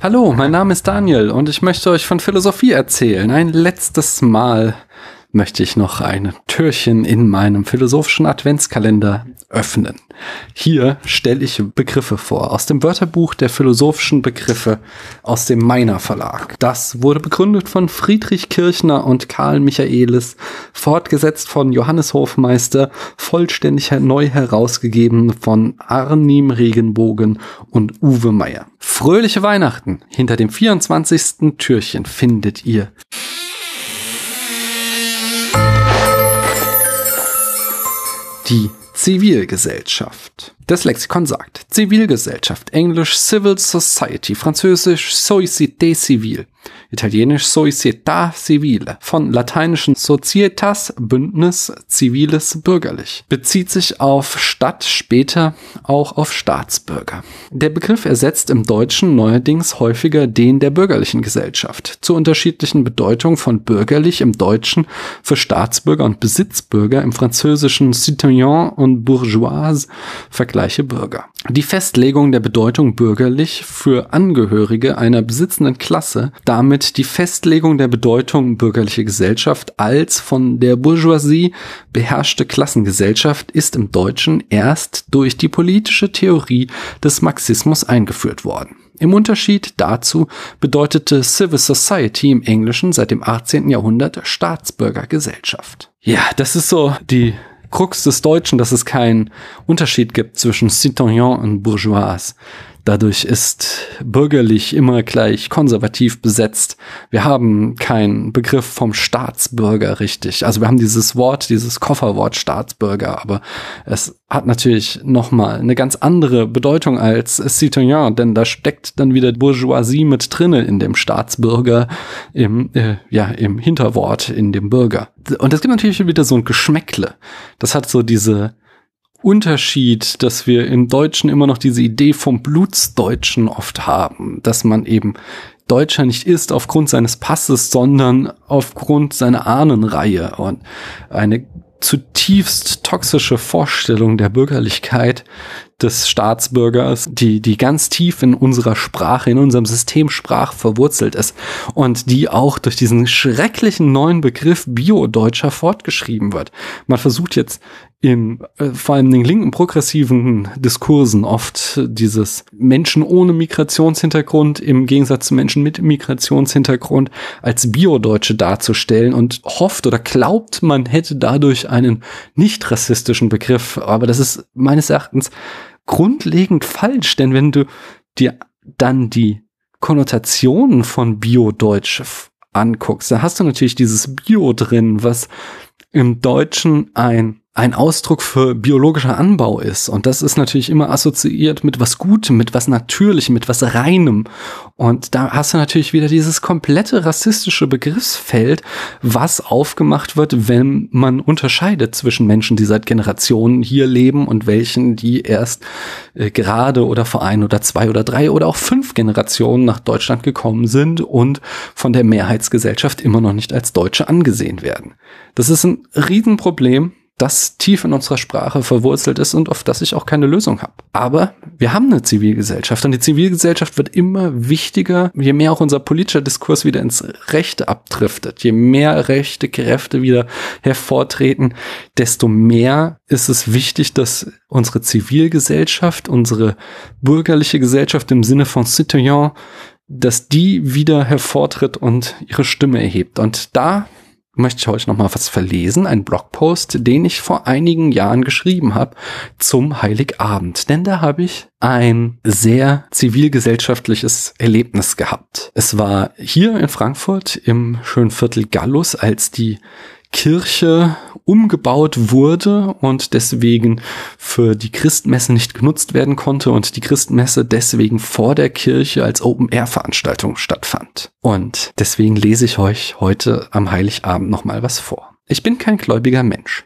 Hallo, mein Name ist Daniel und ich möchte euch von Philosophie erzählen. Ein letztes Mal möchte ich noch ein Türchen in meinem philosophischen Adventskalender öffnen. Hier stelle ich Begriffe vor aus dem Wörterbuch der philosophischen Begriffe aus dem Meiner Verlag. Das wurde begründet von Friedrich Kirchner und Karl Michaelis, fortgesetzt von Johannes Hofmeister, vollständig neu herausgegeben von Arnim Regenbogen und Uwe Meyer. Fröhliche Weihnachten! Hinter dem 24. Türchen findet ihr die Zivilgesellschaft. Das Lexikon sagt Zivilgesellschaft, Englisch Civil Society, Französisch Société Civile, Italienisch Società Civile, von lateinischen Societas, Bündnis, Ziviles, Bürgerlich, bezieht sich auf Stadt, später auch auf Staatsbürger. Der Begriff ersetzt im Deutschen neuerdings häufiger den der bürgerlichen Gesellschaft. Zur unterschiedlichen Bedeutung von bürgerlich im Deutschen für Staatsbürger und Besitzbürger im französischen Citoyen und Bourgeoise Vergleiche Bürger. Die Festlegung der Bedeutung bürgerlich für Angehörige einer besitzenden Klasse, damit die Festlegung der Bedeutung bürgerliche Gesellschaft als von der Bourgeoisie beherrschte Klassengesellschaft ist im Deutschen erst durch die politische Theorie des Marxismus eingeführt worden. Im Unterschied dazu bedeutete Civil Society im Englischen seit dem 18. Jahrhundert Staatsbürgergesellschaft. Ja, das ist so die Krux des Deutschen, dass es keinen Unterschied gibt zwischen Citoyen und Bourgeois. Dadurch ist bürgerlich immer gleich konservativ besetzt. Wir haben keinen Begriff vom Staatsbürger richtig. Also wir haben dieses Wort, dieses Kofferwort Staatsbürger, aber es hat natürlich nochmal eine ganz andere Bedeutung als Citoyen, denn da steckt dann wieder Bourgeoisie mit drinnen in dem Staatsbürger, im, äh, ja, im Hinterwort, in dem Bürger. Und es gibt natürlich wieder so ein Geschmäckle. Das hat so diese Unterschied, dass wir im Deutschen immer noch diese Idee vom Blutsdeutschen oft haben, dass man eben Deutscher nicht ist aufgrund seines Passes, sondern aufgrund seiner Ahnenreihe und eine zutiefst toxische Vorstellung der Bürgerlichkeit des Staatsbürgers, die, die ganz tief in unserer Sprache, in unserem System Sprach verwurzelt ist und die auch durch diesen schrecklichen neuen Begriff Bio-Deutscher fortgeschrieben wird. Man versucht jetzt im äh, vor allem den linken progressiven Diskursen oft dieses Menschen ohne Migrationshintergrund im Gegensatz zu Menschen mit Migrationshintergrund als Bio-Deutsche darzustellen und hofft oder glaubt, man hätte dadurch einen nicht rassistischen Begriff. Aber das ist meines Erachtens grundlegend falsch, denn wenn du dir dann die Konnotationen von Bio-Deutsch anguckst, dann hast du natürlich dieses Bio drin, was im Deutschen ein ein Ausdruck für biologischer Anbau ist. Und das ist natürlich immer assoziiert mit was Gutem, mit was Natürlichem, mit was Reinem. Und da hast du natürlich wieder dieses komplette rassistische Begriffsfeld, was aufgemacht wird, wenn man unterscheidet zwischen Menschen, die seit Generationen hier leben und welchen, die erst äh, gerade oder vor ein oder zwei oder drei oder auch fünf Generationen nach Deutschland gekommen sind und von der Mehrheitsgesellschaft immer noch nicht als Deutsche angesehen werden. Das ist ein Riesenproblem das tief in unserer Sprache verwurzelt ist und auf das ich auch keine Lösung habe. Aber wir haben eine Zivilgesellschaft und die Zivilgesellschaft wird immer wichtiger, je mehr auch unser politischer Diskurs wieder ins Rechte abdriftet, je mehr rechte Kräfte wieder hervortreten, desto mehr ist es wichtig, dass unsere Zivilgesellschaft, unsere bürgerliche Gesellschaft im Sinne von Citoyen, dass die wieder hervortritt und ihre Stimme erhebt. Und da möchte ich euch noch mal was verlesen, ein Blogpost, den ich vor einigen Jahren geschrieben habe zum Heiligabend, denn da habe ich ein sehr zivilgesellschaftliches Erlebnis gehabt. Es war hier in Frankfurt im schönen Viertel Gallus, als die Kirche umgebaut wurde und deswegen für die Christmesse nicht genutzt werden konnte und die Christmesse deswegen vor der Kirche als Open-Air-Veranstaltung stattfand. Und deswegen lese ich euch heute am Heiligabend nochmal was vor. Ich bin kein gläubiger Mensch.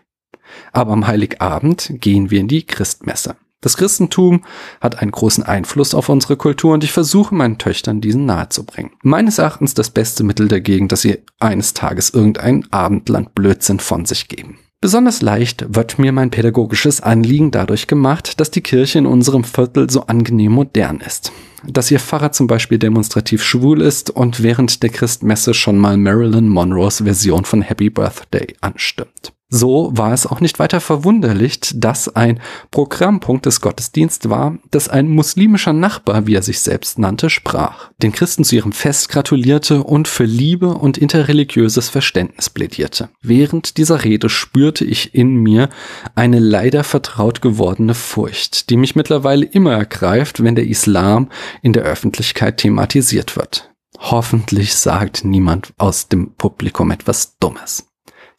Aber am Heiligabend gehen wir in die Christmesse. Das Christentum hat einen großen Einfluss auf unsere Kultur und ich versuche meinen Töchtern diesen nahezubringen. Meines Erachtens das beste Mittel dagegen, dass sie eines Tages irgendein Abendland Blödsinn von sich geben. Besonders leicht wird mir mein pädagogisches Anliegen dadurch gemacht, dass die Kirche in unserem Viertel so angenehm modern ist. Dass ihr Pfarrer zum Beispiel demonstrativ schwul ist und während der Christmesse schon mal Marilyn Monroes Version von Happy Birthday anstimmt. So war es auch nicht weiter verwunderlich, dass ein Programmpunkt des Gottesdienstes war, dass ein muslimischer Nachbar, wie er sich selbst nannte, sprach, den Christen zu ihrem Fest gratulierte und für Liebe und interreligiöses Verständnis plädierte. Während dieser Rede spürte ich in mir eine leider vertraut gewordene Furcht, die mich mittlerweile immer ergreift, wenn der Islam in der Öffentlichkeit thematisiert wird. Hoffentlich sagt niemand aus dem Publikum etwas Dummes.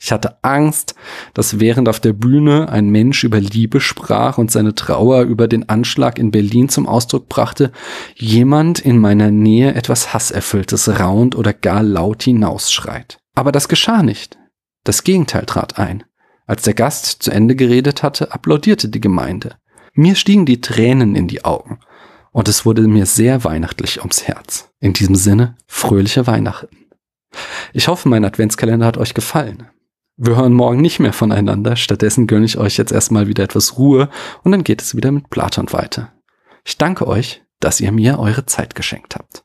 Ich hatte Angst, dass während auf der Bühne ein Mensch über Liebe sprach und seine Trauer über den Anschlag in Berlin zum Ausdruck brachte, jemand in meiner Nähe etwas Hasserfülltes raunt oder gar laut hinausschreit. Aber das geschah nicht. Das Gegenteil trat ein. Als der Gast zu Ende geredet hatte, applaudierte die Gemeinde. Mir stiegen die Tränen in die Augen und es wurde mir sehr weihnachtlich ums Herz. In diesem Sinne, fröhliche Weihnachten. Ich hoffe, mein Adventskalender hat euch gefallen. Wir hören morgen nicht mehr voneinander, stattdessen gönne ich euch jetzt erstmal wieder etwas Ruhe und dann geht es wieder mit Platon weiter. Ich danke euch, dass ihr mir eure Zeit geschenkt habt.